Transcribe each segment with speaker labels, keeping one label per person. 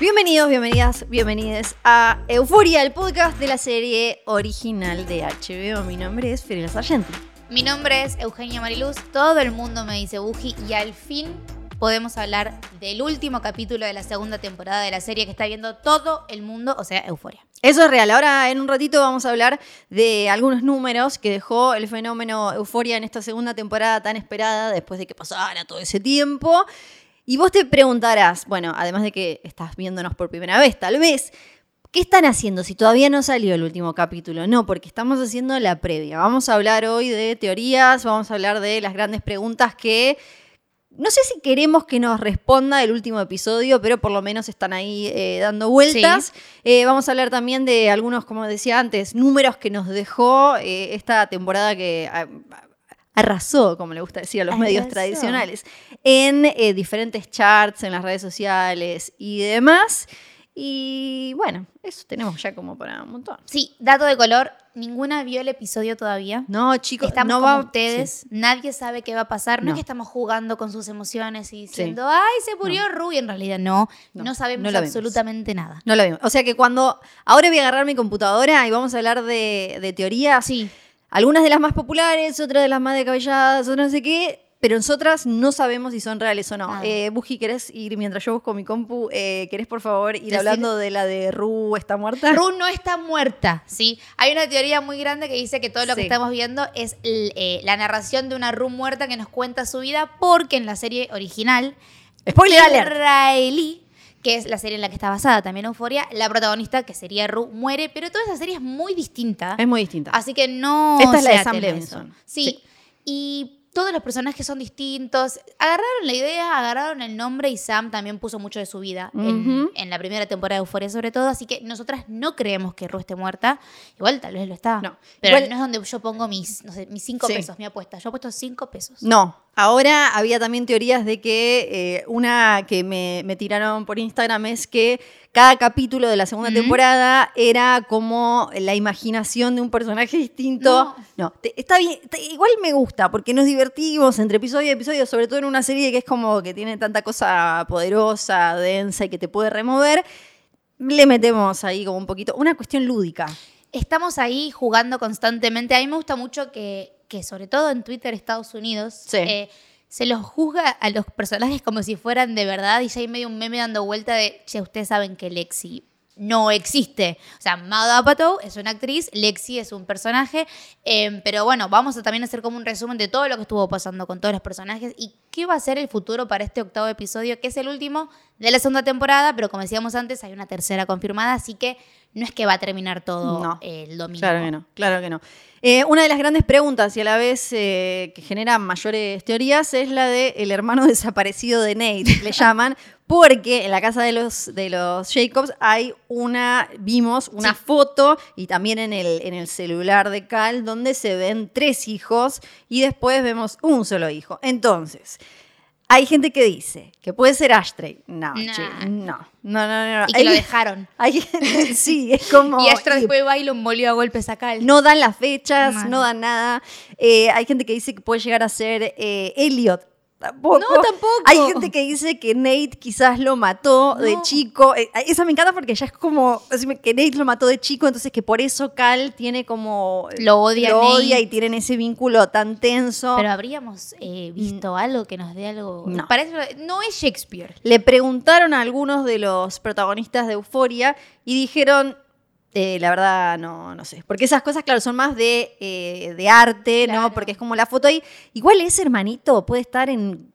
Speaker 1: Bienvenidos, bienvenidas, bienvenides a Euforia, el podcast de la serie original de HBO. Mi nombre es Fiorella Sargenti.
Speaker 2: Mi nombre es Eugenia Mariluz, todo el mundo me dice Buji y al fin podemos hablar del último capítulo de la segunda temporada de la serie que está viendo todo el mundo, o sea, Euforia.
Speaker 1: Eso es real. Ahora en un ratito vamos a hablar de algunos números que dejó el fenómeno Euforia en esta segunda temporada tan esperada después de que pasara todo ese tiempo. Y vos te preguntarás, bueno, además de que estás viéndonos por primera vez, tal vez, ¿qué están haciendo si todavía no salió el último capítulo? No, porque estamos haciendo la previa. Vamos a hablar hoy de teorías, vamos a hablar de las grandes preguntas que no sé si queremos que nos responda el último episodio, pero por lo menos están ahí eh, dando vueltas. Eh, vamos a hablar también de algunos, como decía antes, números que nos dejó eh, esta temporada que ah, arrasó, como le gusta decir a los medios tradicionales, en eh, diferentes charts, en las redes sociales y demás. Y bueno, eso tenemos ya como para un montón.
Speaker 2: Sí, dato de color, ninguna vio el episodio todavía.
Speaker 1: No, chicos,
Speaker 2: Estamos
Speaker 1: no
Speaker 2: como
Speaker 1: va
Speaker 2: ustedes,
Speaker 1: sí.
Speaker 2: nadie sabe qué va a pasar. No,
Speaker 1: No.
Speaker 2: es que estamos jugando con sus emociones y diciendo, ay, se murió Ru, y en realidad no, no,
Speaker 1: No,
Speaker 2: sabemos
Speaker 1: no vemos.
Speaker 2: absolutamente nada.
Speaker 1: No lo vimos. O sea que cuando. Ahora voy a agarrar mi computadora y vamos a hablar de, de teorías.
Speaker 2: Sí,
Speaker 1: Algunas de las más populares, otras de las más descabelladas, otras no sé qué. Pero nosotras no sabemos si son reales o no.
Speaker 2: Nada.
Speaker 1: Eh, Buji, ¿querés ir mientras yo busco mi compu? Eh, ¿Querés por favor ir
Speaker 2: Decir-
Speaker 1: hablando de la de Ru está muerta?
Speaker 2: Ru no está muerta, ¿sí? Hay una teoría muy grande que dice que todo lo que estamos viendo es eh, la narración de una Ru muerta que nos cuenta su vida porque en la serie original
Speaker 1: Spoiler alert.
Speaker 2: israelí, que es la serie en la que está basada también Euforia, la protagonista, que sería Ru, muere, pero toda esa serie es muy distinta.
Speaker 1: Es muy distinta.
Speaker 2: Así que no.
Speaker 1: Esta es la de Sam Levinson.
Speaker 2: Sí.
Speaker 1: Sí.
Speaker 2: Y todos los personajes son distintos. Agarraron la idea, agarraron el nombre y Sam también puso mucho de su vida en, en la primera temporada de Euforia, sobre todo. Así que nosotras no creemos que Ru esté muerta. Igual tal vez lo está.
Speaker 1: No.
Speaker 2: Pero
Speaker 1: Igual-
Speaker 2: no es donde yo pongo mis, no sé, mis cinco
Speaker 1: Sí.
Speaker 2: pesos, mi apuesta. Yo he puesto cinco pesos.
Speaker 1: No, ahora había también teorías de que eh, una que me, me tiraron por Instagram es que cada capítulo de la segunda temporada era como la imaginación de un personaje distinto. No, te- está bien, te- igual me gusta porque nos divertimos entre episodio y episodio, sobre todo en una serie que es como que tiene tanta cosa poderosa, densa y que te puede remover. Le metemos ahí como un poquito, una cuestión lúdica.
Speaker 2: Estamos ahí jugando constantemente. A mí me gusta mucho que, que sobre todo en Twitter, Estados Unidos,
Speaker 1: Sí.
Speaker 2: eh, se los juzga a los personajes como si fueran de verdad y ya hay medio un meme dando vuelta de, che, ustedes saben que Lexi no existe. O sea, Mado Apatow es una actriz, Lexi es un personaje, eh, pero bueno, vamos a también hacer como un resumen de todo lo que estuvo pasando con todos los personajes y qué va a ser el futuro para este octavo episodio, que es el último de la segunda temporada, pero como decíamos antes, hay una tercera confirmada, así que no es que va a terminar todo
Speaker 1: No.
Speaker 2: el domingo.
Speaker 1: Claro que no, claro que no. Eh, una de las grandes preguntas y a la vez eh, que genera mayores teorías es la de el hermano desaparecido de Nate, le llaman, porque en la casa de los, de los Jacobs hay una, vimos una
Speaker 2: Sí.
Speaker 1: foto y también en el, en el celular de Cal donde se ven tres hijos y después vemos un solo hijo. Entonces, hay gente que dice que puede ser Ashtray. No,
Speaker 2: Nah.
Speaker 1: che, no, no, no, no.
Speaker 2: Y que lo dejaron.
Speaker 1: hay gente- sí, es como...
Speaker 2: Y Astra después va y lo molió a golpes a Cal.
Speaker 1: No dan las fechas, no dan nada. Eh, hay gente que dice que puede llegar a ser eh, Elliot. Tampoco.
Speaker 2: No, tampoco.
Speaker 1: Hay gente que dice que Nate quizás lo mató de chico. Eh, esa me encanta porque ya es como que Nate lo mató de chico, entonces que por eso Cal tiene como
Speaker 2: Lo odia
Speaker 1: lo
Speaker 2: Nate.
Speaker 1: odia y tienen ese vínculo tan tenso.
Speaker 2: Pero habríamos eh, visto algo que nos dé algo.
Speaker 1: No.
Speaker 2: Parece, no es Shakespeare.
Speaker 1: Le preguntaron a algunos de los protagonistas de Euforia y dijeron, eh, la verdad, no, no sé. Porque esas cosas, claro, son más de, eh, de arte,
Speaker 2: Claro.
Speaker 1: ¿no? Porque es como la foto ahí. Igual ese hermanito puede estar en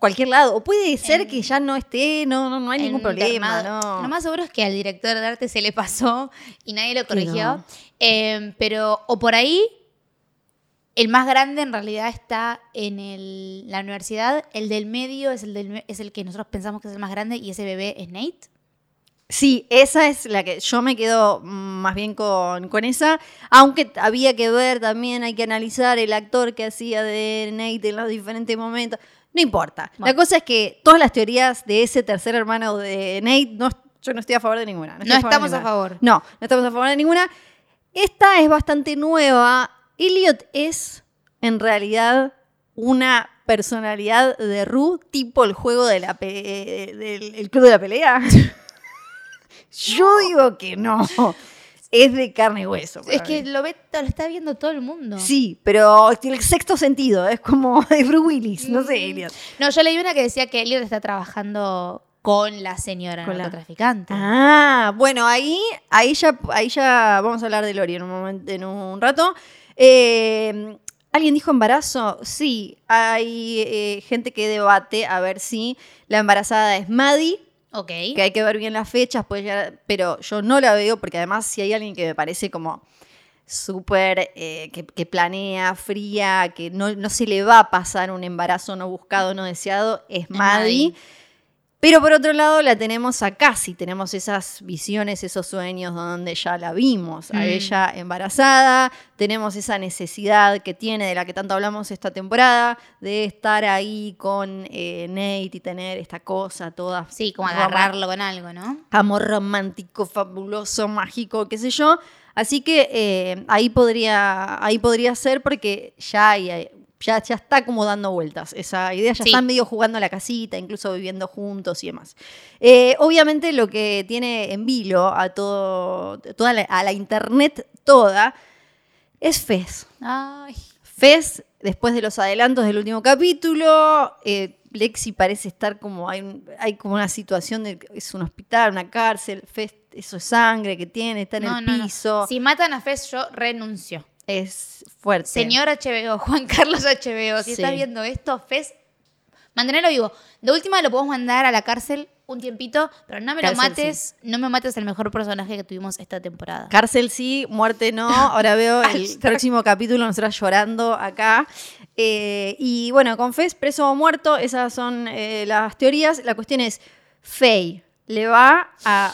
Speaker 1: cualquier lado. O puede ser
Speaker 2: En-
Speaker 1: que ya no esté, no, no, no hay ningún problema.
Speaker 2: internado.
Speaker 1: No.
Speaker 2: Lo más seguro es que al director de arte se le pasó y nadie lo corrigió.
Speaker 1: no.
Speaker 2: Eh, pero, o por ahí, el más grande en realidad está en el- la universidad. El del medio es el, del es el que nosotros pensamos que es el más grande y ese bebé es Nate.
Speaker 1: Sí, esa es la que yo me quedo más bien con, con esa, aunque había que ver también, hay que analizar el actor que hacía de Nate en los diferentes momentos. No importa. La cosa es que todas las teorías de ese tercer hermano de Nate, no, yo no estoy a favor de ninguna.
Speaker 2: No estamos a favor.
Speaker 1: No, no estamos a favor de ninguna. Esta es bastante nueva. Elliot es, en realidad, una personalidad de Ru, tipo el juego de la del el club de la pelea. Yo digo que no. Es de carne y hueso.
Speaker 2: Es que lo, ve, lo está viendo todo el mundo.
Speaker 1: Sí, pero tiene el sexto sentido. Es como de Bruce Willis. No
Speaker 2: Mm.
Speaker 1: sé, Elliot.
Speaker 2: No, yo leí una que decía que Elliot está trabajando con la señora
Speaker 1: Con la-
Speaker 2: narcotraficante.
Speaker 1: Ah, bueno, ahí, ahí, ya, ahí ya vamos a hablar de Lori en un, momento, en un rato. Eh, ¿Alguien dijo embarazo? Sí, hay eh, gente que debate a ver si la embarazada es Maddie,
Speaker 2: Ok.
Speaker 1: que hay que ver bien las fechas, pues ya- pero yo no la veo porque además si hay alguien que me parece como súper, eh, que, que planea, fría, que no, no se le va a pasar un embarazo no buscado, no deseado, es Maddie.
Speaker 2: Maddie.
Speaker 1: Pero por otro lado la tenemos a Cassie, tenemos esas visiones, esos sueños donde ya la vimos, a
Speaker 2: Mm.
Speaker 1: ella embarazada, tenemos esa necesidad que tiene, de la que tanto hablamos esta temporada, de estar ahí con eh, Nate y tener esta cosa toda.
Speaker 2: Sí, como agarrarlo con algo, ¿no?
Speaker 1: Amor romántico, fabuloso, mágico, qué sé yo. Así que eh, ahí, podría, ahí podría ser porque ya hay- hay- ya, ya está como dando vueltas esa idea, ya
Speaker 2: Sí.
Speaker 1: están medio jugando a la casita, incluso viviendo juntos y demás. Eh, obviamente lo que tiene en vilo a todo, toda la, a la internet toda es Fez.
Speaker 2: Ay.
Speaker 1: Fez, después de los adelantos del último capítulo, eh, Lexi parece estar como, hay, hay como una situación de, es un hospital, una cárcel, Fez, eso es sangre que tiene, está en
Speaker 2: No,
Speaker 1: el
Speaker 2: no, no.
Speaker 1: piso,
Speaker 2: Si matan a Fez, yo renuncio.
Speaker 1: Es fuerte.
Speaker 2: Señor HBO, Juan Carlos HBO, si
Speaker 1: Sí.
Speaker 2: estás viendo esto, Fez, mantenerlo vivo. De última lo podemos mandar a la cárcel un tiempito, pero no me lo mates, no me mates el mejor personaje que tuvimos esta temporada.
Speaker 1: Cárcel sí, muerte no. Ahora veo el próximo capítulo, nosotras llorando acá. Eh, y bueno, con Fez, preso o muerto, esas son eh, las teorías. La cuestión es, Faye le va a...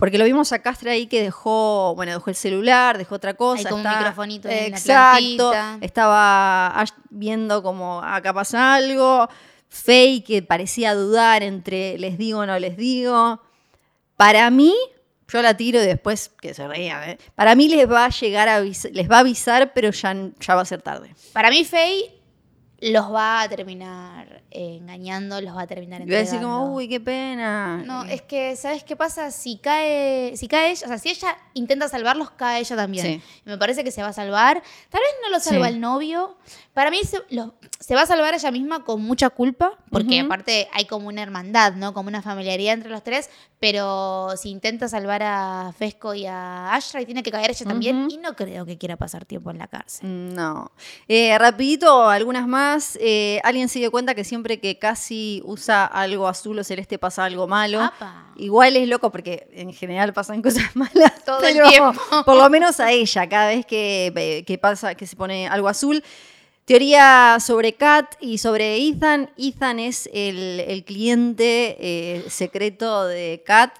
Speaker 1: Porque lo vimos a Castra ahí que dejó, bueno, dejó el celular, dejó otra cosa.
Speaker 2: Hay como un
Speaker 1: está-
Speaker 2: microfonito en la
Speaker 1: Exacto. Estaba viendo como acá pasa algo. Faye que parecía dudar entre les digo o no les digo. Para mí, yo la tiro y después que se rían, ¿eh? Para mí les va a llegar a les va a avisar, pero ya, ya va a ser tarde.
Speaker 2: Para mí, Faye los va a terminar eh, engañando, los va a terminar
Speaker 1: Y voy a decir
Speaker 2: entregando.
Speaker 1: como, uy, qué pena.
Speaker 2: No, es que, ¿sabes qué pasa? Si cae, si cae ella, o sea, si ella intenta salvarlos, cae ella también.
Speaker 1: Sí.
Speaker 2: Y me parece que se va a salvar. Tal vez no lo salva
Speaker 1: Sí.
Speaker 2: el novio. Para mí se, lo- se va a salvar ella misma con mucha culpa, porque aparte hay como una hermandad, ¿no? Como una familiaridad entre los tres, pero si intenta salvar a Fesco y a Ashray, tiene que caer ella también, y no creo que quiera pasar tiempo en la cárcel.
Speaker 1: No. Eh, rapidito, algunas más. Eh, alguien se dio cuenta que siempre que casi usa algo azul o celeste pasa algo malo.
Speaker 2: Apa.
Speaker 1: Igual es loco porque en general pasan cosas malas.
Speaker 2: Todo el tiempo.
Speaker 1: Por lo menos a ella, cada vez que, que pasa, que se pone algo azul. Teoría sobre Kat y sobre Ethan. Ethan es el, cliente eh, secreto de Kat.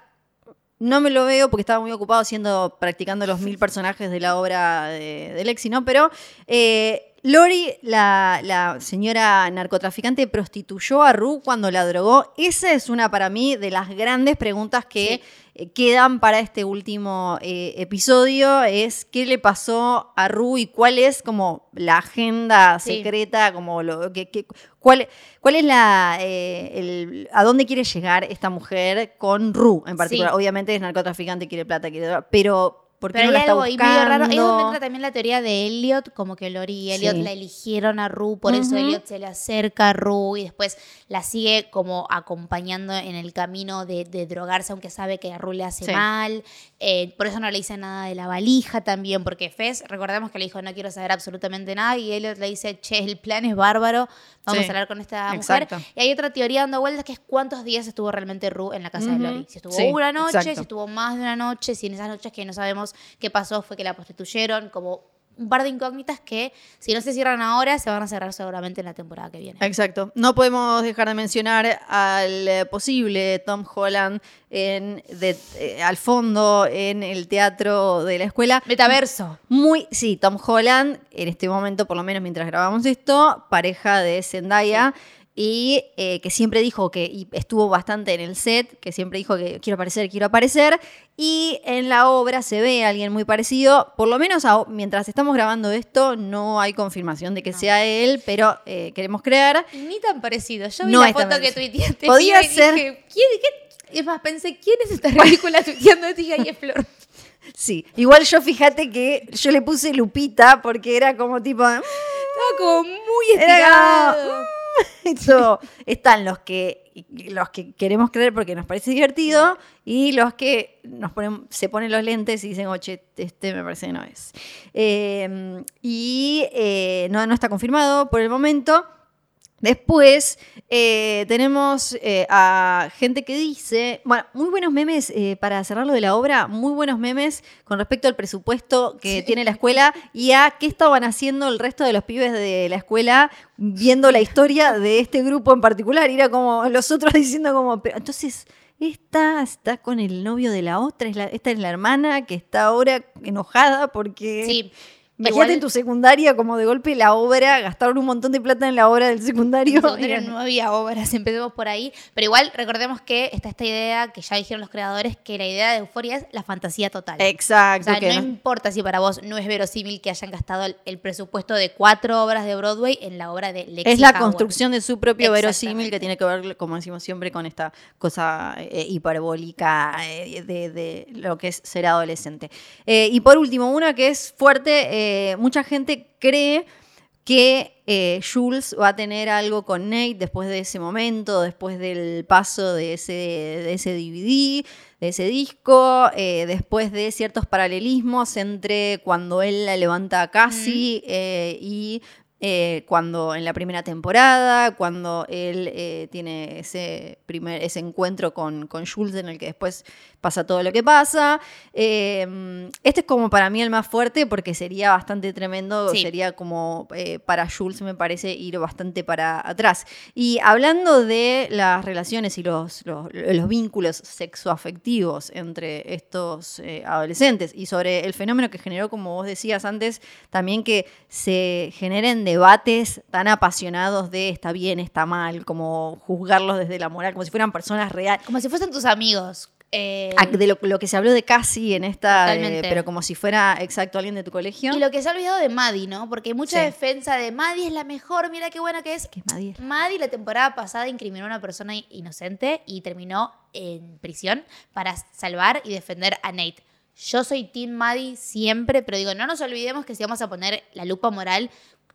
Speaker 1: No me lo veo porque estaba muy ocupado haciendo, practicando los mil personajes de la obra de, de Lexi, ¿no? Pero eh, Lori, la, la señora narcotraficante, prostituyó a Ru cuando la drogó. Esa es una para mí de las grandes preguntas que eh, quedan para este último eh, episodio. Es qué le pasó a Ru y cuál es como la agenda
Speaker 2: Sí.
Speaker 1: secreta, como lo que, que- cuál, cuál es la eh, el- a dónde quiere llegar esta mujer con Ru en particular.
Speaker 2: Sí.
Speaker 1: Obviamente es narcotraficante, quiere plata, quiere droga, pero ¿por qué
Speaker 2: Pero
Speaker 1: no la
Speaker 2: hay
Speaker 1: está
Speaker 2: algo ahí medio raro. Ahí es donde entra también la teoría de Elliot, como que Lori y Elliot
Speaker 1: Sí.
Speaker 2: la eligieron a Ru, por eso
Speaker 1: Ujú.
Speaker 2: Elliot se le acerca a Ru y después la sigue como acompañando en el camino de, de drogarse, aunque sabe que a Ru le hace
Speaker 1: Sí.
Speaker 2: mal. Eh, por eso no le dice nada de la valija también, porque Fez, recordemos que le dijo no quiero saber absolutamente nada y Elliot le dice, che, el plan es bárbaro, vamos
Speaker 1: Sí.
Speaker 2: a hablar con esta
Speaker 1: Exacto.
Speaker 2: mujer. Y hay otra teoría dando vueltas que es cuántos días estuvo realmente Ru en la casa de. Lori. Si estuvo
Speaker 1: Sí,
Speaker 2: una noche,
Speaker 1: exacto.
Speaker 2: si estuvo más de una noche, si en esas noches que no sabemos qué pasó fue que la prostituyeron, como un par de incógnitas que si no se cierran ahora, se van a cerrar seguramente en la temporada que viene.
Speaker 1: Exacto. No podemos dejar de mencionar al eh, posible Tom Holland en, de- eh, al fondo en el teatro de la escuela.
Speaker 2: Metaverso.
Speaker 1: Muy, sí, Tom Holland, en este momento, por lo menos mientras grabamos esto, pareja de Zendaya. Y eh, que siempre dijo que y estuvo bastante en el set, que siempre dijo que quiero aparecer, quiero aparecer. Y en la obra se ve a alguien muy parecido. Por lo menos a- mientras estamos grabando esto, no hay confirmación de que sea él, pero eh, queremos creer.
Speaker 2: Ni tan parecido. Yo vi
Speaker 1: No
Speaker 2: la foto que tuiteaste.
Speaker 1: Podía
Speaker 2: y
Speaker 1: ser-
Speaker 2: Dije, ¿quién, qué? Es más, pensé, ¿quién es esta ridícula tuiteando dije, "Ay, es Flor.
Speaker 1: Sí, igual yo fíjate que yo le puse Lupita porque era como tipo.
Speaker 2: Estaba como muy
Speaker 1: Era
Speaker 2: estirado.
Speaker 1: Están los que, los que queremos creer porque nos parece divertido y los que nos ponen, se ponen los lentes y dicen, oye, este me parece que no es. Eh, y eh, no, no está confirmado por el momento. Después eh, tenemos eh, a gente que dice, bueno, muy buenos memes eh, para cerrar lo de la obra, muy buenos memes con respecto al presupuesto que tiene la escuela y a qué estaban haciendo el resto de los pibes de la escuela viendo la historia de este grupo en particular. Y era como los otros diciendo como, pero entonces esta está con el novio de la otra, es la- esta es la hermana que está ahora enojada porque...
Speaker 2: Sí.
Speaker 1: Imagínate
Speaker 2: Igual-
Speaker 1: en tu secundaria, como de golpe la obra, gastaron un montón de plata en la obra del secundario.
Speaker 2: No había obras, empecemos por ahí. Pero igual recordemos que está esta idea que ya dijeron los creadores, que la idea de Euforia es la fantasía total. O
Speaker 1: Exacto.
Speaker 2: sea,
Speaker 1: que
Speaker 2: no importa si para vos no es verosímil que hayan gastado el, el presupuesto de cuatro obras de Broadway en la obra de Lexi
Speaker 1: es la
Speaker 2: Howard.
Speaker 1: construcción de su propio verosímil que tiene que ver, como decimos siempre, con esta cosa eh, hiperbólica eh, de, de lo que es ser adolescente. Eh, y por último, una que es fuerte, eh, mucha gente cree que eh, Jules va a tener algo con Nate después de ese momento, después del paso de ese, de ese DVD, de ese disco, eh, después de ciertos paralelismos entre cuando él la levanta a Cassie eh, y eh, cuando en la primera temporada, cuando él eh, tiene ese, primer, ese encuentro con, con Jules en el que después pasa todo lo que pasa. Eh, este es como para mí el más fuerte porque sería bastante tremendo,
Speaker 2: Sí.
Speaker 1: sería como eh, para Jules me parece ir bastante para atrás. Y hablando de las relaciones y los, los, los vínculos sexoafectivos entre estos adolescentes y sobre el fenómeno que generó, como vos decías antes, también que se generen debates tan apasionados de está bien, está mal, como juzgarlos desde la moral, como si fueran personas reales.
Speaker 2: Como si fuesen tus amigos. Eh,
Speaker 1: Ah, De lo, lo que se habló de casi en esta, eh, pero como si fuera exacto alguien de tu colegio.
Speaker 2: y lo que se ha olvidado de Maddie, ¿no? Porque hay mucha
Speaker 1: Sí.
Speaker 2: defensa de Maddie es la mejor, mira qué buena que es.
Speaker 1: Que es Maddie.
Speaker 2: Maddie la temporada pasada incriminó a una persona inocente y terminó en prisión para salvar y defender a Nate. Yo soy Team Maddie siempre, pero digo, no nos olvidemos que si vamos a poner la lupa moral,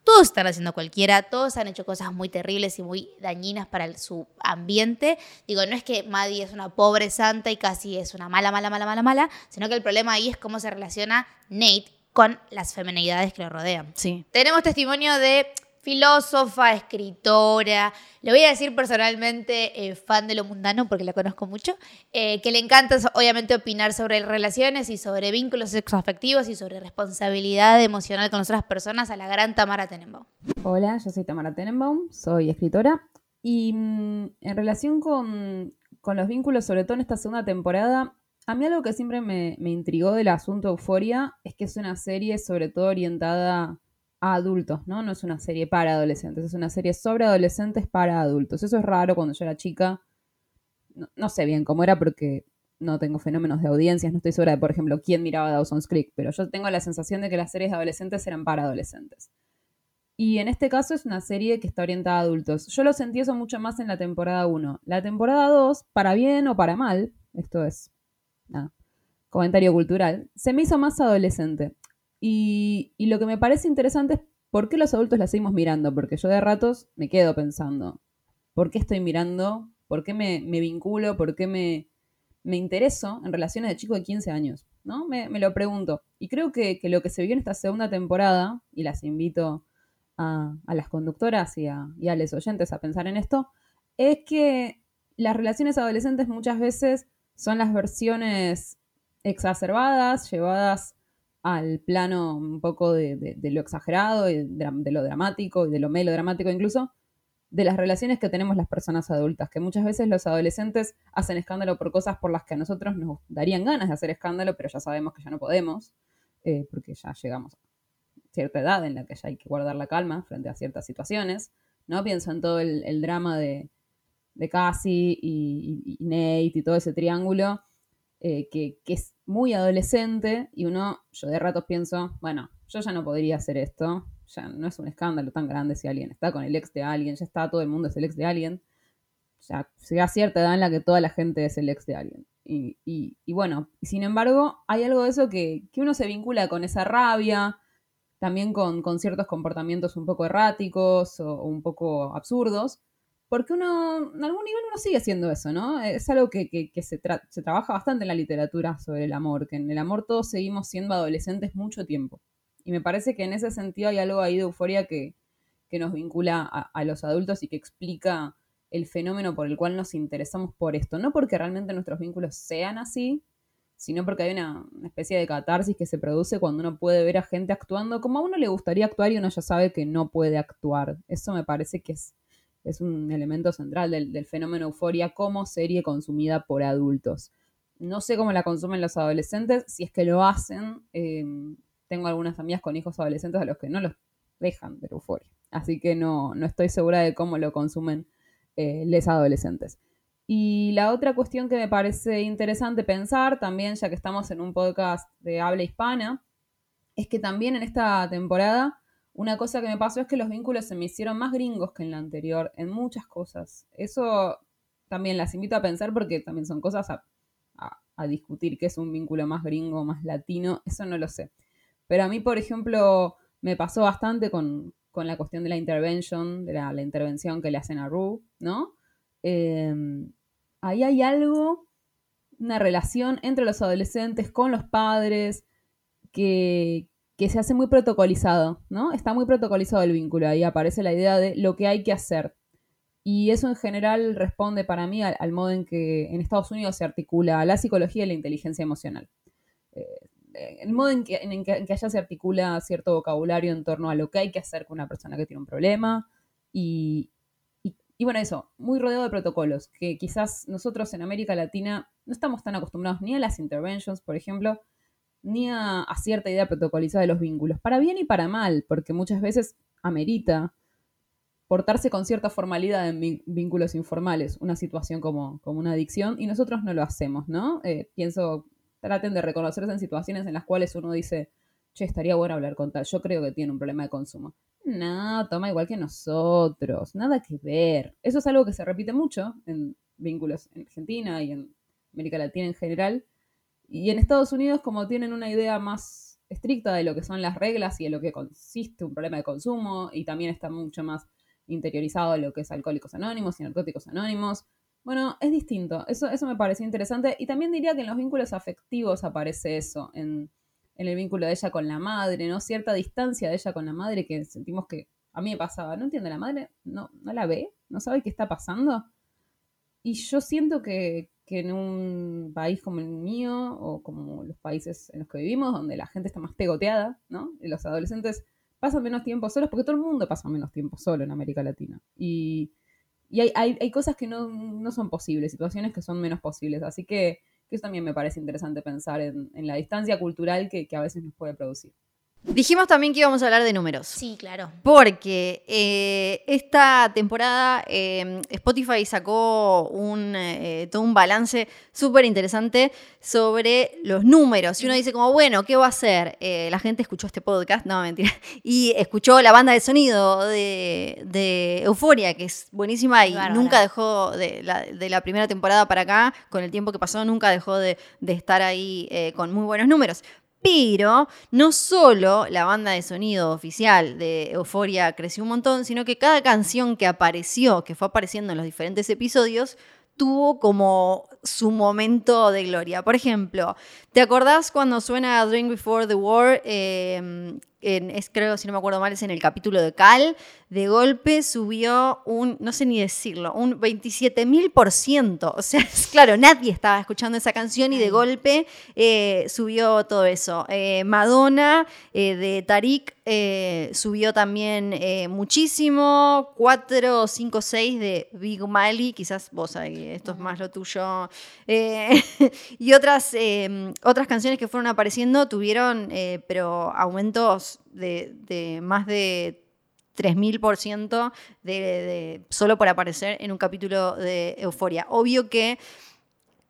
Speaker 2: todos están haciendo cualquiera, todos han hecho cosas muy terribles y muy dañinas para el- su ambiente. Digo, no es que Maddie es una pobre santa y casi es una mala, mala, mala, mala, mala, sino que el problema ahí es cómo se relaciona Nate con las feminidades que lo rodean.
Speaker 1: Sí.
Speaker 2: Tenemos testimonio de filósofa, escritora, le voy a decir personalmente eh, fan de lo mundano porque la conozco mucho, eh, que le encanta obviamente opinar sobre relaciones y sobre vínculos sexoafectivos y sobre responsabilidad emocional con otras personas a la gran Tamara Tenenbaum.
Speaker 3: Hola, yo soy Tamara Tenenbaum, soy escritora y mm, en relación con, con los vínculos, sobre todo en esta segunda temporada, a mí algo que siempre me, me intrigó del asunto Euforia es que es una serie sobre todo orientada adultos, ¿no? No es una serie para adolescentes, es una serie sobre adolescentes para adultos. Eso es raro cuando yo era chica. No, sé bien cómo era porque no tengo fenómenos de audiencias, no estoy segura de, por ejemplo, quién miraba Dawson's Creek, pero yo tengo la sensación de que las series de adolescentes eran para adolescentes. Y en este caso es una serie que está orientada a adultos. Yo lo sentí eso mucho más en la temporada 1. La temporada 2, para bien o para mal, esto es comentario cultural, se me hizo más adolescente. Y, lo que me parece interesante es por qué los adultos la seguimos mirando, porque yo de ratos me quedo pensando, ¿por qué estoy mirando? ¿Por qué me, vinculo? ¿Por qué me, me intereso en relaciones de chico de 15 años? ¿No? Me, lo pregunto. Y creo que, lo que se vio en esta segunda temporada, y las invito a, a las conductoras y a, y a los oyentes a pensar en esto, es que las relaciones adolescentes muchas veces son las versiones exacerbadas, llevadas al plano un poco de, lo exagerado, de, lo dramático, y de lo melodramático incluso, de las relaciones que tenemos las personas adultas, que muchas veces los adolescentes hacen escándalo por cosas por las que a nosotros nos darían ganas de hacer escándalo, pero ya sabemos que ya no podemos, eh, porque ya llegamos a cierta edad en la que ya hay que guardar la calma frente a ciertas situaciones, ¿no? Pienso en todo el, el drama de, de Cassie y, y- y Nate y todo ese triángulo, eh, que, es muy adolescente y uno, yo de ratos pienso, bueno, yo ya no podría hacer esto, ya no es un escándalo tan grande si alguien está con el ex de alguien, ya está, todo el mundo es el ex de alguien, ya a cierta edad en la que toda la gente es el ex de alguien. Y, y- bueno, sin embargo, hay algo de eso que, que uno se vincula con esa rabia, también con, con ciertos comportamientos un poco erráticos o un poco absurdos, porque uno, en algún nivel uno sigue haciendo eso, ¿no? Es algo que, que- que se, se trabaja bastante en la literatura sobre el amor, que en el amor todos seguimos siendo adolescentes mucho tiempo. Y me parece que en ese sentido hay algo ahí de euforia que, que nos vincula a, a los adultos y que explica el fenómeno por el cual nos interesamos por esto. No porque realmente nuestros vínculos sean así, sino porque hay una, una especie de catarsis que se produce cuando uno puede ver a gente actuando como a uno le gustaría actuar y uno ya sabe que no puede actuar. Eso me parece que es, es un elemento central del, fenómeno euforia como serie consumida por adultos. No sé cómo la consumen los adolescentes, si es que lo hacen. eh, tengo algunas amigas con hijos adolescentes a los que no los dejan ver euforia. Así que no, no estoy segura de cómo lo consumen eh, les adolescentes. Y la otra cuestión que me parece interesante pensar también, ya que estamos en un podcast de habla hispana, es que también en esta temporada una cosa que me pasó es que los vínculos se me hicieron más gringos que en la anterior, en muchas cosas. Eso también las invito a pensar porque también son cosas a, a- discutir, qué es un vínculo más gringo, más latino, eso no lo sé. Pero a mí, por ejemplo, me pasó bastante con, con la cuestión de la intervention, de la, intervención que le hacen a Rue, ¿no? Eh, ahí hay algo, una relación entre los adolescentes con los padres que, que se hace muy protocolizado, ¿no? Está muy protocolizado el vínculo, ahí aparece la idea de lo que hay que hacer. Y eso en general responde para mí al, al modo en que en Estados Unidos se articula la psicología y la inteligencia emocional. Eh, el modo en que, en, que, en allá se articula cierto vocabulario en torno a lo que hay que hacer con una persona que tiene un problema y, y bueno, eso, muy rodeado de protocolos, que quizás nosotros en América Latina no estamos tan acostumbrados ni a las interventions, por ejemplo, ni a, cierta idea protocolizada de los vínculos, para bien y para mal, porque muchas veces amerita portarse con cierta formalidad en vínculos informales, una situación como, como una adicción, y nosotros no lo hacemos, ¿no? Eh, pienso, traten de reconocerse en situaciones en las cuales uno dice, che, estaría bueno hablar con tal, yo creo que tiene un problema de consumo. No, toma igual que nosotros, nada que ver. Eso es algo que se repite mucho en vínculos en Argentina y en América Latina en general. Y en Estados Unidos, como tienen una idea más estricta de lo que son las reglas y de lo que consiste un problema de consumo, y también está mucho más interiorizado lo que es alcohólicos anónimos y narcóticos anónimos. Bueno, es distinto. Eso, eso me pareció interesante. Y también diría que en los vínculos afectivos aparece eso, en, en el vínculo de ella con la madre, ¿no? Cierta distancia de ella con la madre que sentimos que a mí me pasaba. No entiende la madre, no, no la ve, no sabe qué está pasando. Y yo siento que, que en un país como el mío, o como los países en los que vivimos, donde la gente está más pegoteada, ¿no? Los adolescentes pasan menos tiempo solos, porque todo el mundo pasa menos tiempo solo en América Latina. Y, y hay, hay, hay cosas que no, no son posibles, situaciones que son menos posibles. Así que, que eso también me parece interesante pensar en, en la distancia cultural que, que a veces nos puede producir.
Speaker 1: Dijimos también que íbamos a hablar de números.
Speaker 2: Sí, claro.
Speaker 1: Porque eh, esta temporada eh, Spotify sacó un, eh, todo un balance súper interesante sobre los números. Y uno dice como, bueno, ¿qué va a hacer? Eh, la gente escuchó este podcast, no, mentira, y escuchó la banda de sonido de, de Euforia, que es buenísima y nunca dejó de la, de la primera temporada para acá, con el tiempo que pasó, nunca dejó de, de estar ahí con muy buenos números. Pero no solo la banda de sonido oficial de Euforia creció un montón, sino que cada canción que apareció, que fue apareciendo en los diferentes episodios, tuvo como su momento de gloria. Por ejemplo, ¿te acordás cuando suena Drink Before the War? Eh, en- es creo, si no me acuerdo mal, es en el capítulo de Cal, de golpe subió un, no sé ni decirlo, un 27 mil por ciento. O sea, es claro, nadie estaba escuchando esa canción y de golpe eh, subió todo eso. Eh, Madonna eh, de Tarik subió también muchísimo. 4, 5, 6 de Big Mali, quizás vos ahí, esto es más lo tuyo. Y otras, otras canciones que fueron apareciendo tuvieron, pero aumentos de, de más de 3000% de, de solo por aparecer en un capítulo de Euforia. Obvio que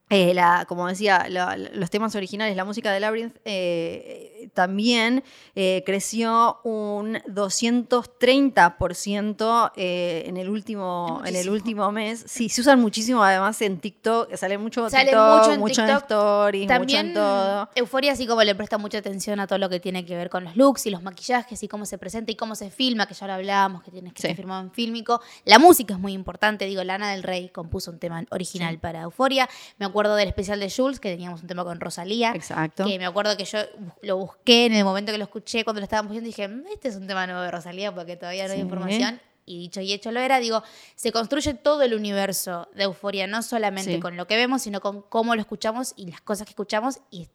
Speaker 1: eh, la, como decía, la- los temas originales, la música de Labyrinth eh, también eh, creció un 230% eh, en, el último, en el último mes. Sí, se usan muchísimo además en TikTok, sale mucho
Speaker 2: Sale
Speaker 1: TikTok,
Speaker 2: mucho en
Speaker 1: mucho en
Speaker 2: TikTok.
Speaker 1: stories,
Speaker 2: También
Speaker 1: mucho en todo.
Speaker 2: Euforia así como le presta mucha atención a todo lo que tiene que ver con los looks y los maquillajes y cómo se presenta y cómo se filma, que ya lo hablábamos, que tienes que
Speaker 1: Sí.
Speaker 2: estar filmado en fílmico. La música es muy importante, digo, Lana del Rey compuso un tema original para Euforia. Me acuerdo del especial de Jules, que teníamos un tema con Rosalía.
Speaker 1: Exacto.
Speaker 2: Que me acuerdo que yo lo busqué en el momento que lo escuché, cuando lo estábamos viendo, dije, "Mm, este es un tema nuevo de Rosalía porque todavía no hay información. Y dicho y hecho lo era, digo, se construye todo el universo de Euforia, no solamente
Speaker 1: Sí.
Speaker 2: con lo que vemos, sino con cómo lo escuchamos y las cosas que escuchamos. Y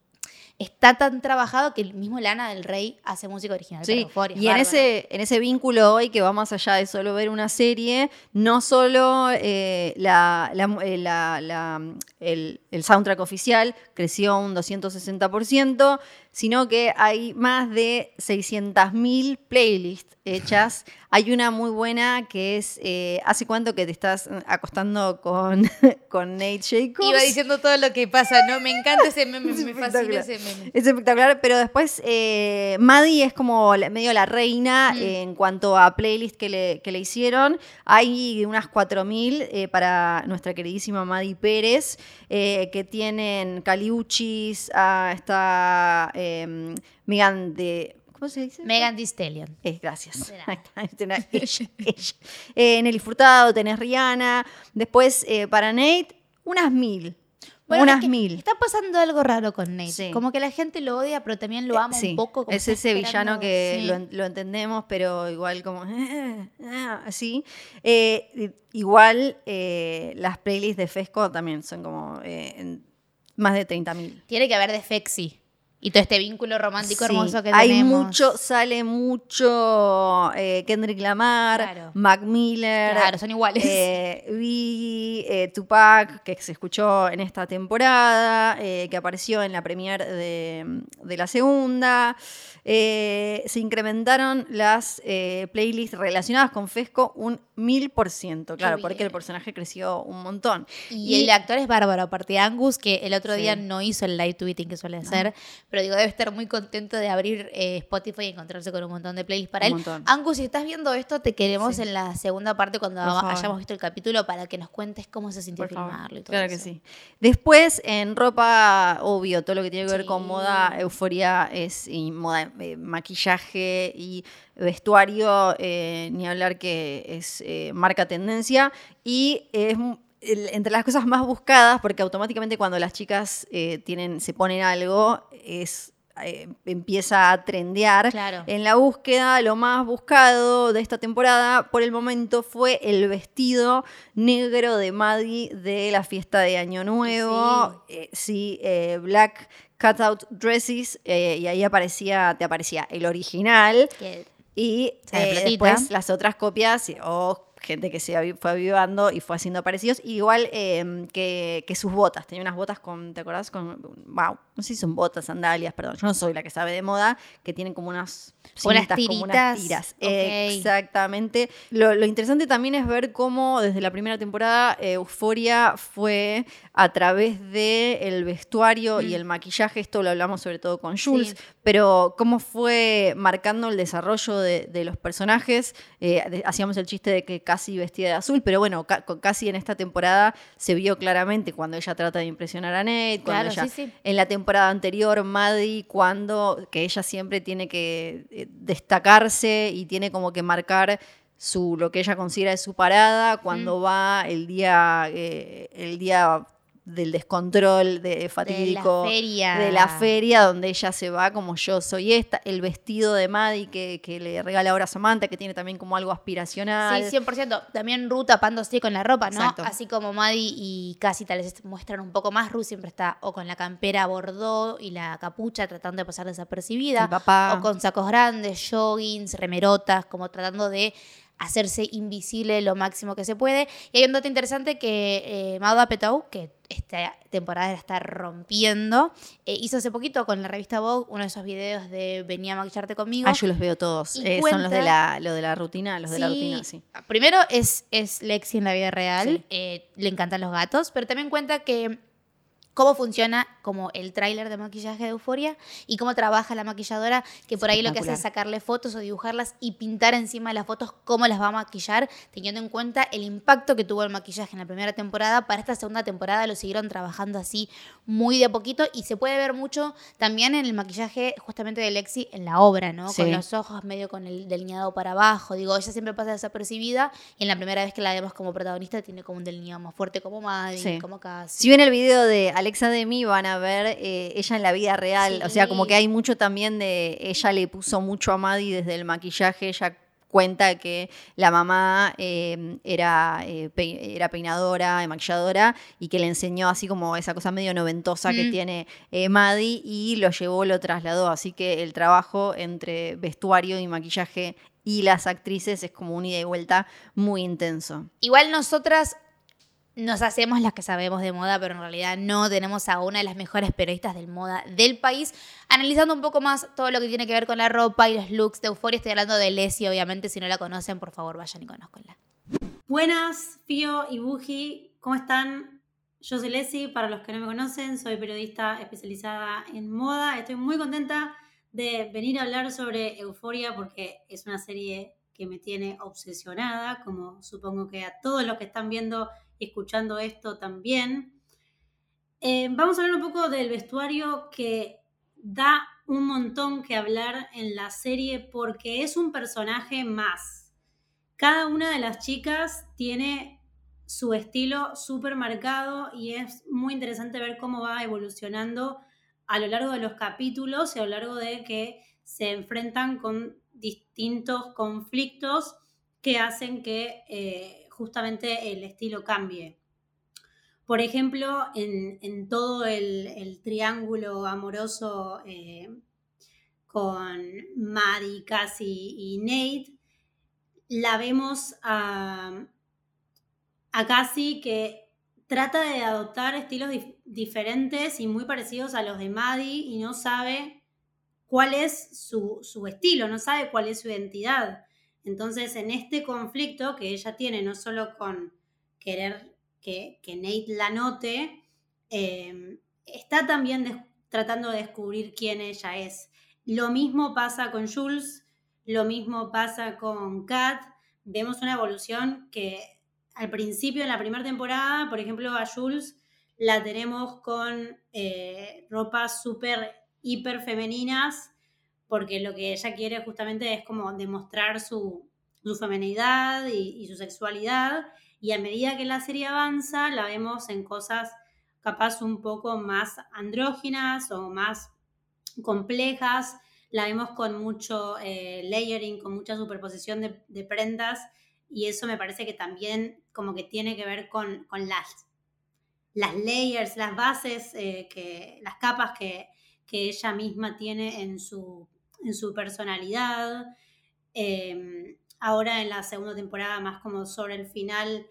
Speaker 2: está tan trabajado que el mismo Lana del Rey hace música original
Speaker 1: Sí,
Speaker 2: Euforia.
Speaker 1: y en
Speaker 2: bárbaro.
Speaker 1: ese, en ese vínculo hoy que va más allá de solo ver una serie, no solo eh, la- la- eh, la- la- el, el soundtrack oficial creció un 260%, sino que hay más de 600.000 playlists hechas. Hay una muy buena que es eh, ¿Hace cuánto que te estás acostando con, con Nate Jacobs?
Speaker 2: Iba diciendo todo lo que pasa, ¿no? Me encanta ese meme,
Speaker 1: Es
Speaker 2: me fascina ese meme.
Speaker 1: Es espectacular, pero después eh, Maddie es como medio la reina en cuanto a playlist que le, que le hicieron. Hay unas 4.000 eh, para nuestra queridísima Maddie Pérez, eh, que tienen Caliuchis, ah, está eh, Megan de... ¿Cómo se dice?
Speaker 2: Megan Thee Stallion.
Speaker 1: Eh, gracias. Ella, ella. Eh, Nelly Furtado, tenés Rihanna. Después, eh, para Nate, unas mil.
Speaker 2: Bueno,
Speaker 1: unas
Speaker 2: es que
Speaker 1: mil.
Speaker 2: Está pasando algo raro con Nate.
Speaker 1: Sí.
Speaker 2: Como que la gente lo odia, pero también lo ama
Speaker 1: Eh, sí,
Speaker 2: un poco. como
Speaker 1: Es ese villano que
Speaker 2: Sí.
Speaker 1: lo, en- lo entendemos, pero igual como así. Eh, igual eh, las playlists de Fesco también son como eh, en- más de 30.000.
Speaker 2: Tiene que haber de Fexi. Y todo este vínculo romántico
Speaker 1: Sí,
Speaker 2: hermoso que
Speaker 1: hay
Speaker 2: tenemos.
Speaker 1: mucho, sale mucho eh, Kendrick Lamar,
Speaker 2: Claro.
Speaker 1: Mac Miller,
Speaker 2: Claro, son iguales.
Speaker 1: eh, Biggie, eh, Tupac, que se escuchó en esta temporada, eh, que apareció en la premiere de, de la segunda. Se incrementaron las playlists relacionadas con Fesco un mil por ciento, claro,
Speaker 2: Qué
Speaker 1: porque
Speaker 2: bien.
Speaker 1: el personaje creció un montón.
Speaker 2: Y, el actor es bárbaro, aparte de Angus, que el otro día no hizo el live tweeting que suele hacer, pero digo, debe estar muy contento de abrir eh, Spotify y encontrarse con un montón de playlists para
Speaker 1: Un
Speaker 2: él.
Speaker 1: montón.
Speaker 2: Angus, si estás viendo esto, te queremos
Speaker 1: Sí.
Speaker 2: en la segunda parte cuando hayamos visto el capítulo para que nos cuentes cómo se sintió filmarlo y todo
Speaker 1: Claro que
Speaker 2: eso.
Speaker 1: sí. Después, en ropa, obvio, todo lo que tiene que ver con moda, euforia es y moda, eh, maquillaje y vestuario, eh, ni hablar que es marca tendencia. Y es entre las cosas más buscadas, porque automáticamente cuando las chicas eh, tienen, se ponen algo, es eh, empieza a trendear.
Speaker 2: Claro.
Speaker 1: En la búsqueda, lo más buscado de esta temporada por el momento fue el vestido negro de Maddie de la fiesta de Año Nuevo. Eh, Sí, eh, Black Cutout Dresses. y ahí aparecía, te aparecía el original. Y después las otras copias o gente que se fue avivando y fue haciendo parecidos. Igual eh, que, que sus botas. Tenía unas botas con, ¿te acordás? Con, wow, no sé si son botas, sandalias, perdón. Yo no soy la que sabe de moda, que tienen como unas
Speaker 2: Unas
Speaker 1: cintas, como unas tiras. Exactamente. Lo, lo interesante también es ver cómo desde la primera temporada eh, Euforia fue a través del el vestuario y el maquillaje. Esto lo hablamos sobre todo con Jules
Speaker 2: Mm. Sí.
Speaker 1: pero cómo fue marcando el desarrollo de, de los personajes. Eh, hacíamos el chiste de que casi vestida de azul, pero bueno, ca- casi en esta temporada se vio claramente cuando ella trata de impresionar a Nate, cuando
Speaker 2: Claro,
Speaker 1: ella,
Speaker 2: sí, sí.
Speaker 1: en la temporada anterior, Maddie, cuando que ella siempre tiene que eh, destacarse y tiene como que marcar su lo que ella considera es su parada cuando
Speaker 2: Mm.
Speaker 1: va el día eh, el día del descontrol de fatídico
Speaker 2: feria.
Speaker 1: de la feria donde ella se va como yo soy esta, el vestido de Maddie que, que le regala ahora a Samantha, que tiene también como algo aspiracional.
Speaker 2: Sí, 100%. También Ru tapándose con la ropa, ¿no?
Speaker 1: Exacto.
Speaker 2: Así como Maddie y Cassie tal vez muestran un poco más. Ru siempre está o con la campera bordó y la capucha tratando de pasar desapercibida.
Speaker 1: El papá.
Speaker 2: O con sacos grandes, joggings, remerotas, como tratando de hacerse invisible lo máximo que se puede. Y hay un dato interesante que eh, Mauda Petou, que esta temporada la está rompiendo, eh, hizo hace poquito con la revista Vogue uno de esos videos de Venía a maquillarte conmigo.
Speaker 1: Ah, yo los veo todos. Eh, son los de la, lo de la rutina, los de la rutina, sí.
Speaker 2: Primero es, es Lexi en la vida real,
Speaker 1: Sí.
Speaker 2: eh, le encantan los gatos, pero también cuenta que cómo funciona como el tráiler de maquillaje de Euforia y cómo trabaja la maquilladora, que por ahí lo que hace es sacarle fotos o dibujarlas y pintar encima de las fotos cómo las va a maquillar, teniendo en cuenta el impacto que tuvo el maquillaje en la primera temporada. Para esta segunda temporada lo siguieron trabajando así muy de a poquito y se puede ver mucho también en el maquillaje justamente de Lexi en la obra, ¿no?
Speaker 1: Sí.
Speaker 2: Con los ojos medio con el delineado para abajo. Digo, ella siempre pasa desapercibida y en la primera vez que la vemos como protagonista tiene como un delineado más fuerte como Maddie,
Speaker 1: Sí.
Speaker 2: como Cassie.
Speaker 1: Si ven el video de Alexa Demi, van a ver eh, ella en la vida real. O sea, como que hay mucho también de. Ella le puso mucho a Maddie desde el maquillaje. Ella cuenta que la mamá eh, era, eh, pe- era peinadora, maquilladora, y que le enseñó así como esa cosa medio noventosa que
Speaker 2: Mm.
Speaker 1: tiene eh, Maddie, y lo llevó, lo trasladó. Así que el trabajo entre vestuario y maquillaje y las actrices es como un ida y vuelta muy intenso.
Speaker 2: Igual nosotras nos hacemos las que sabemos de moda, pero en realidad no tenemos a una de las mejores periodistas del moda del país, analizando un poco más todo lo que tiene que ver con la ropa y los looks de Euphoria. Estoy hablando de Leslie, obviamente, si no la conocen, por favor, vayan y conozcanla.
Speaker 4: Buenas, Fío y Buji, ¿cómo están? Yo soy Leslie, para los que no me conocen, soy periodista especializada en moda. Estoy muy contenta de venir a hablar sobre Euforia porque es una serie que me tiene obsesionada, como supongo que a todos los que están viendo escuchando esto también. Eh, vamos a hablar un poco del vestuario que da un montón que hablar en la serie porque es un personaje más. Cada una de las chicas tiene su estilo súper marcado y es muy interesante ver cómo va evolucionando a lo largo de los capítulos y a lo largo de que se enfrentan con distintos conflictos que hacen que eh, justamente el estilo cambie. Por ejemplo, en, en todo el, el triángulo amoroso eh, con Maddie, Cassie y Nate, la vemos a, a Cassie que trata de adoptar estilos dif- diferentes y muy parecidos a los de Maddie y no sabe cuál es su, su estilo, no sabe cuál es su identidad. Entonces, en este conflicto que ella tiene, no solo con querer que, que Nate la note, eh, está también tratando de descubrir quién ella es. Lo mismo pasa con Jules, lo mismo pasa con Kat. Vemos una evolución que al principio, en la primera temporada, por ejemplo, a Jules la tenemos con eh, ropas súper, hiper femeninas, porque lo que ella quiere justamente es como demostrar su, su femenidad y, su sexualidad. Y a medida que la serie avanza, la vemos en cosas capaz un poco más andróginas o más complejas. La vemos con mucho eh, layering, con mucha superposición de, de prendas y eso me parece que también como que tiene que ver con, con las, las layers, las bases, eh, que, las capas que, que, ella misma tiene en su, en su personalidad. Eh, ahora en la segunda temporada, más como sobre el final,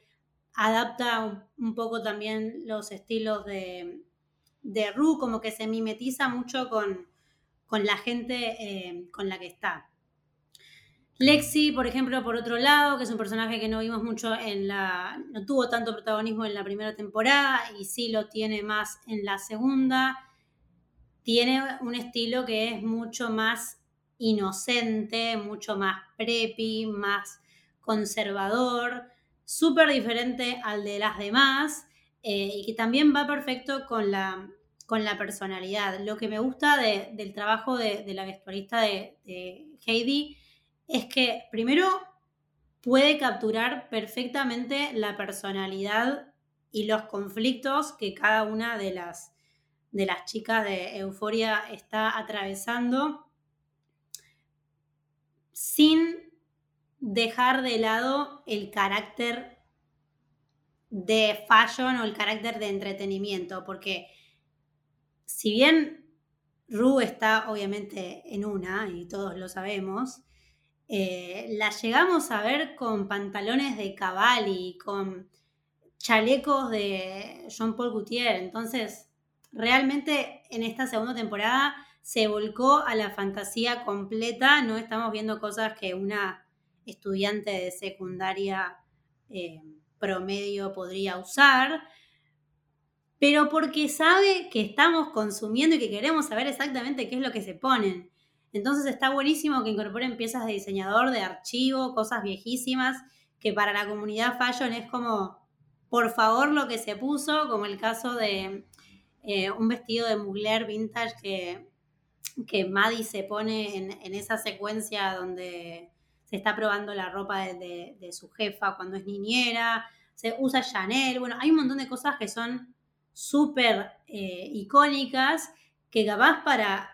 Speaker 4: adapta un, poco también los estilos de, de Ru, como que se mimetiza mucho con, con la gente eh, con la que está. Lexi, por ejemplo, por otro lado, que es un personaje que no vimos mucho en la. no tuvo tanto protagonismo en la primera temporada y sí lo tiene más en la segunda. Tiene un estilo que es mucho más inocente, mucho más preppy, más conservador, súper diferente al de las demás eh, y que también va perfecto con la, con la personalidad. Lo que me gusta de, del trabajo de, de la vestuarista de, de Heidi es que primero puede capturar perfectamente la personalidad y los conflictos que cada una de las, de las chicas de Euforia está atravesando sin dejar de lado el carácter de fashion o el carácter de entretenimiento, porque si bien Ru está obviamente en una, y todos lo sabemos, eh, la llegamos a ver con pantalones de Cavalli, con chalecos de Jean Paul Gaultier. Entonces, realmente en esta segunda temporada se volcó a la fantasía completa. No estamos viendo cosas que una estudiante de secundaria eh, promedio podría usar, pero porque sabe que estamos consumiendo y que queremos saber exactamente qué es lo que se ponen. Entonces está buenísimo que incorporen piezas de diseñador, de archivo, cosas viejísimas, que para la comunidad fashion es como, por favor, lo que se puso, como el caso de eh, un vestido de Mugler vintage que, que Maddie se pone en, esa secuencia donde se está probando la ropa de, su jefa cuando es niñera, se usa Chanel, bueno, hay un montón de cosas que son súper eh, icónicas que capaz para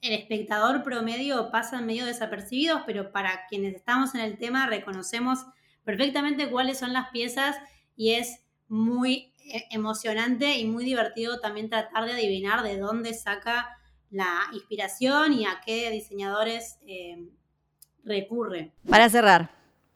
Speaker 4: el espectador promedio pasan medio desapercibidos, pero para quienes estamos en el tema reconocemos perfectamente cuáles son las piezas y es muy eh, emocionante y muy divertido también tratar de adivinar de dónde saca la inspiración y a qué diseñadores eh, recurre.
Speaker 1: Para cerrar,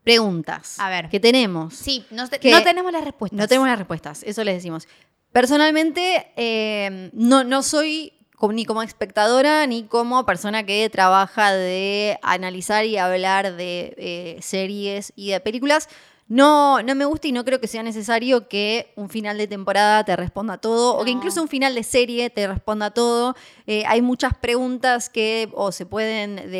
Speaker 1: preguntas.
Speaker 2: A ver.
Speaker 1: Que tenemos.
Speaker 2: Sí, no, tenemos las respuestas.
Speaker 1: No tenemos las respuestas, eso les decimos. Personalmente, eh, no, no soy ni como espectadora ni como persona que trabaja de analizar y hablar de series y de películas. No, no me gusta y no creo que sea necesario que un final de temporada te responda todo o que incluso un final de serie te responda todo. Eh, hay muchas preguntas que o se pueden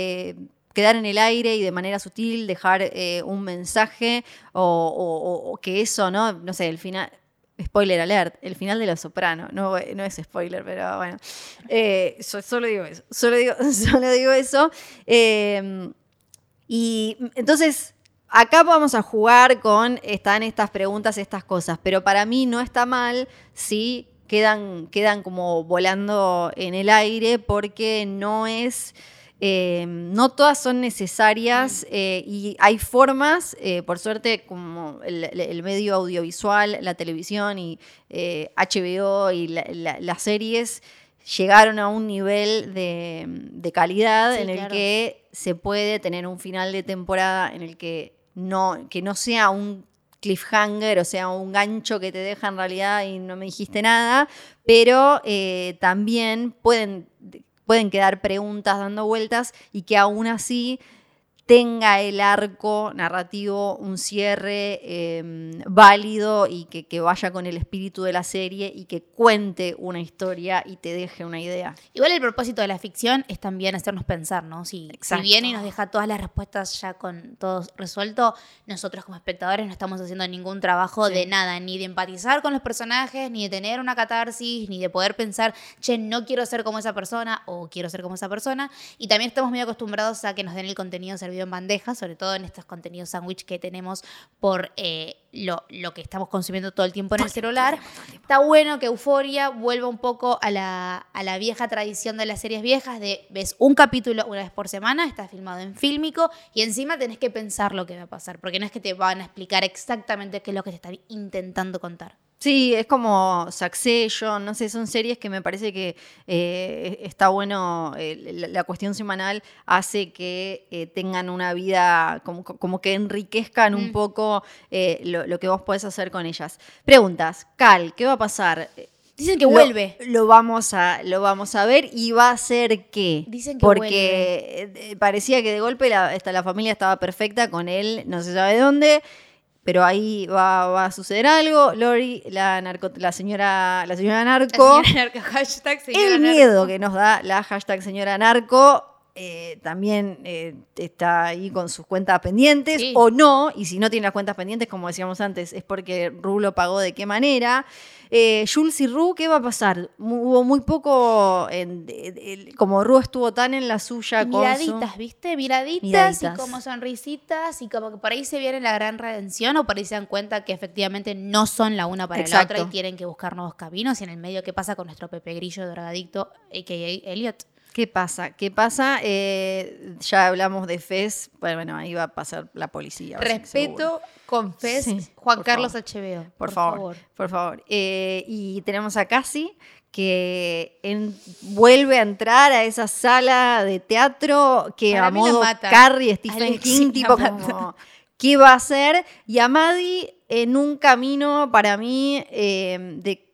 Speaker 1: quedar en el aire y de manera sutil dejar eh, un mensaje o, que eso, ¿no? No sé, el final... Spoiler alert, el final de Los Soprano. No, no es spoiler, pero bueno. Eh, solo digo eso. Solo digo, solo digo eso. y entonces acá vamos a jugar con, están estas preguntas, estas cosas, pero para mí no está mal si quedan, quedan como volando en el aire porque no es... Eh, no todas son necesarias eh, y hay formas, eh, por suerte, como el, medio audiovisual, la televisión y HBO y las series llegaron a un nivel de, calidad en el que se puede tener un final de temporada en el que no, que no sea un cliffhanger, o sea, un gancho que te deja en realidad y no me dijiste nada, pero eh, también pueden, pueden quedar preguntas dando vueltas y que aún así tenga el arco narrativo un cierre em, válido y que, vaya con el espíritu de la serie y que cuente una historia y te deje una idea.
Speaker 2: Igual el propósito de la ficción es también hacernos pensar, ¿no? Si, si viene y nos deja todas las respuestas ya con todo resuelto, nosotros como espectadores no estamos haciendo ningún trabajo de nada, ni de empatizar con los personajes, ni de tener una catarsis, ni de poder pensar, che, no quiero ser como esa persona o quiero ser como esa persona. Y también estamos muy acostumbrados a que nos den el contenido servido en bandeja, sobre todo en estos contenidos sándwich que tenemos por eh, lo, que estamos consumiendo todo el tiempo en el celular. Está bueno que Euforia vuelva un poco a la, a la vieja tradición de las series viejas, de ves un capítulo una vez por semana, está filmado en fílmico y encima tenés que pensar lo que va a pasar, porque no es que te van a explicar exactamente qué es lo que te están intentando contar.
Speaker 1: Sí, es como Succession, no sé, son series que me parece que eh, está bueno, eh, la, cuestión semanal hace que eh, tengan una vida, como, que enriquezcan un mm. poco lo, que vos podés hacer con ellas. Preguntas, Cal, ¿qué va a pasar?
Speaker 2: Dicen que vuelve.
Speaker 1: Lo vamos a, lo vamos a ver y va a ser qué.
Speaker 2: Dicen que
Speaker 1: Porque parecía que de golpe la, la familia estaba perfecta con él, no se sabe dónde pero ahí va, a suceder algo. Lori, la, narco, la, señora, la señora narco.
Speaker 2: señora narco, hashtag señora
Speaker 1: el miedo que nos da la hashtag señora narco eh, también eh, está ahí con sus cuentas pendientes
Speaker 2: Sí.
Speaker 1: o no, y si no tiene las cuentas pendientes, como decíamos antes, es porque Ru lo pagó de qué manera. Eh, Jules y Ru, ¿qué va a pasar? Hubo muy poco, en- como Ru estuvo tan en la suya con su-
Speaker 2: Miraditas, ¿viste? Miraditas,
Speaker 1: Miraditas.
Speaker 2: y como sonrisitas y como que por ahí se viene la gran redención o por ahí se dan cuenta que efectivamente no son la una para
Speaker 1: Exacto.
Speaker 2: la otra y tienen que buscar nuevos caminos y en el medio qué pasa con nuestro Pepe Grillo drogadicto, a.k.a. Elliot.
Speaker 1: ¿Qué pasa? ¿Qué pasa? Eh, ya hablamos de Fez, bueno, bueno, ahí va a pasar la policía.
Speaker 2: Respeto, confes,
Speaker 1: Sí,
Speaker 2: Juan
Speaker 1: por
Speaker 2: Carlos
Speaker 1: favor.
Speaker 2: HBO.
Speaker 1: Por, favor, por favor. Eh, y tenemos a Cassie que en- vuelve a entrar a esa sala de teatro que
Speaker 2: Para
Speaker 1: a modo. Carrie, Stephen
Speaker 2: Alexis
Speaker 1: King, tipo como, ¿qué va a hacer? Y a Maddie en un camino para mí eh, de...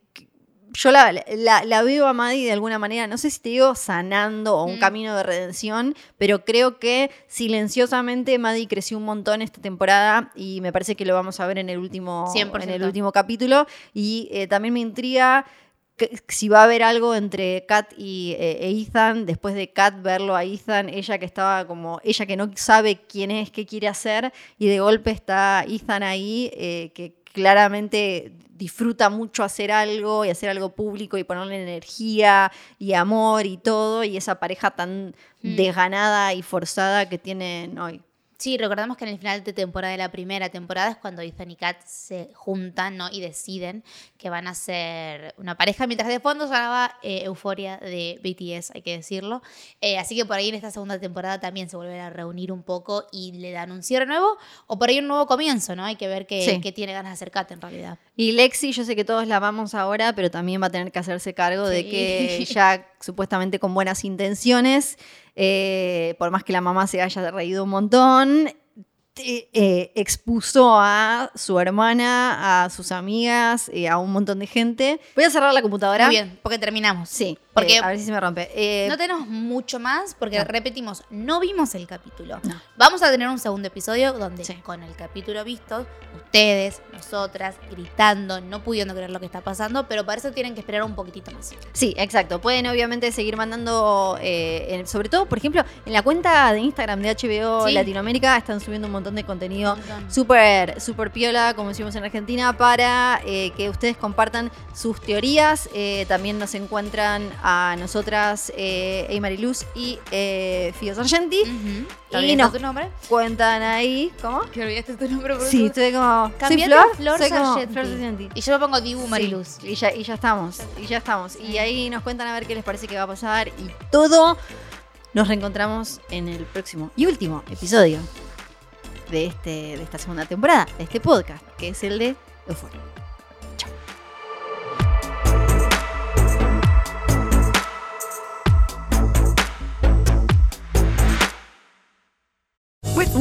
Speaker 1: Yo la, la- la veo a Maddie de alguna manera, no sé si te digo sanando o un
Speaker 2: Mm.
Speaker 1: camino de redención, pero creo que silenciosamente Maddie creció un montón esta temporada y me parece que lo vamos a ver en el último,
Speaker 2: 100%.
Speaker 1: en el último capítulo. Y eh, también me intriga si va a haber algo entre Kat y eh, e Ethan, después de Kat verlo a Ethan, ella que estaba como, ella que no sabe quién es, qué quiere hacer, y de golpe está Ethan ahí, eh, que claramente disfruta mucho hacer algo y hacer algo público y ponerle energía y amor y todo, y esa pareja tan
Speaker 2: Mm.
Speaker 1: desganada y forzada que tienen hoy.
Speaker 2: Sí, recordamos que en el final de temporada de la primera temporada es cuando Ethan y Kat se juntan ¿no? y deciden que van a ser una pareja, mientras de fondo sonaba eh, Euforia de BTS, hay que decirlo. Eh, así que por ahí en esta segunda temporada también se vuelven a reunir un poco y le dan un cierre nuevo o por ahí un nuevo comienzo, ¿no? Hay que ver qué,
Speaker 1: Sí.
Speaker 2: qué tiene ganas de hacer Kat en realidad.
Speaker 1: Y Lexi, yo sé que todos la amamos ahora, pero también va a tener que hacerse cargo de que ya supuestamente con buenas intenciones, eh, por más que la mamá se haya reído un montón, eh, expuso a su hermana, a sus amigas, eh, a un montón de gente. Voy a cerrar la computadora.
Speaker 2: Muy bien, porque terminamos.
Speaker 1: Sí,
Speaker 2: Porque
Speaker 1: eh, a ver si se me rompe. Eh,
Speaker 2: No tenemos mucho más porque
Speaker 1: no.
Speaker 2: repetimos, no vimos el capítulo.
Speaker 1: No.
Speaker 2: Vamos a tener un segundo episodio donde
Speaker 1: Sí.
Speaker 2: con el capítulo visto, ustedes, nosotras, gritando, no pudiendo creer lo que está pasando, pero para eso tienen que esperar un poquitito más.
Speaker 1: Sí, exacto. Pueden obviamente seguir mandando, eh, en- sobre todo, por ejemplo, en la cuenta de Instagram de HBO
Speaker 2: Sí.
Speaker 1: Latinoamérica están subiendo un montón de contenido súper, súper piola, como decimos en Argentina, para que ustedes compartan sus teorías. También nos encuentran a nosotras, eh, Eymar Luz y eh, Fio Sargenti.
Speaker 2: ¿Te
Speaker 1: Y nos
Speaker 2: tu nombre?
Speaker 1: cuentan ahí, ¿cómo?
Speaker 2: Que olvidaste tu nombre por
Speaker 1: Sí, estoy como. ¿Soy Flor?
Speaker 2: Flor
Speaker 1: soy como
Speaker 2: Sargenti.
Speaker 1: Flor Sargenti.
Speaker 2: Y yo me pongo Dibu Mariluz.
Speaker 1: Sí, y, ya, y ya estamos, y ya estamos. Y ahí nos cuentan a ver qué les parece que va a pasar y todo. Nos reencontramos en el próximo y último episodio de, este, de esta segunda temporada, de este podcast, que es el de Euphoria.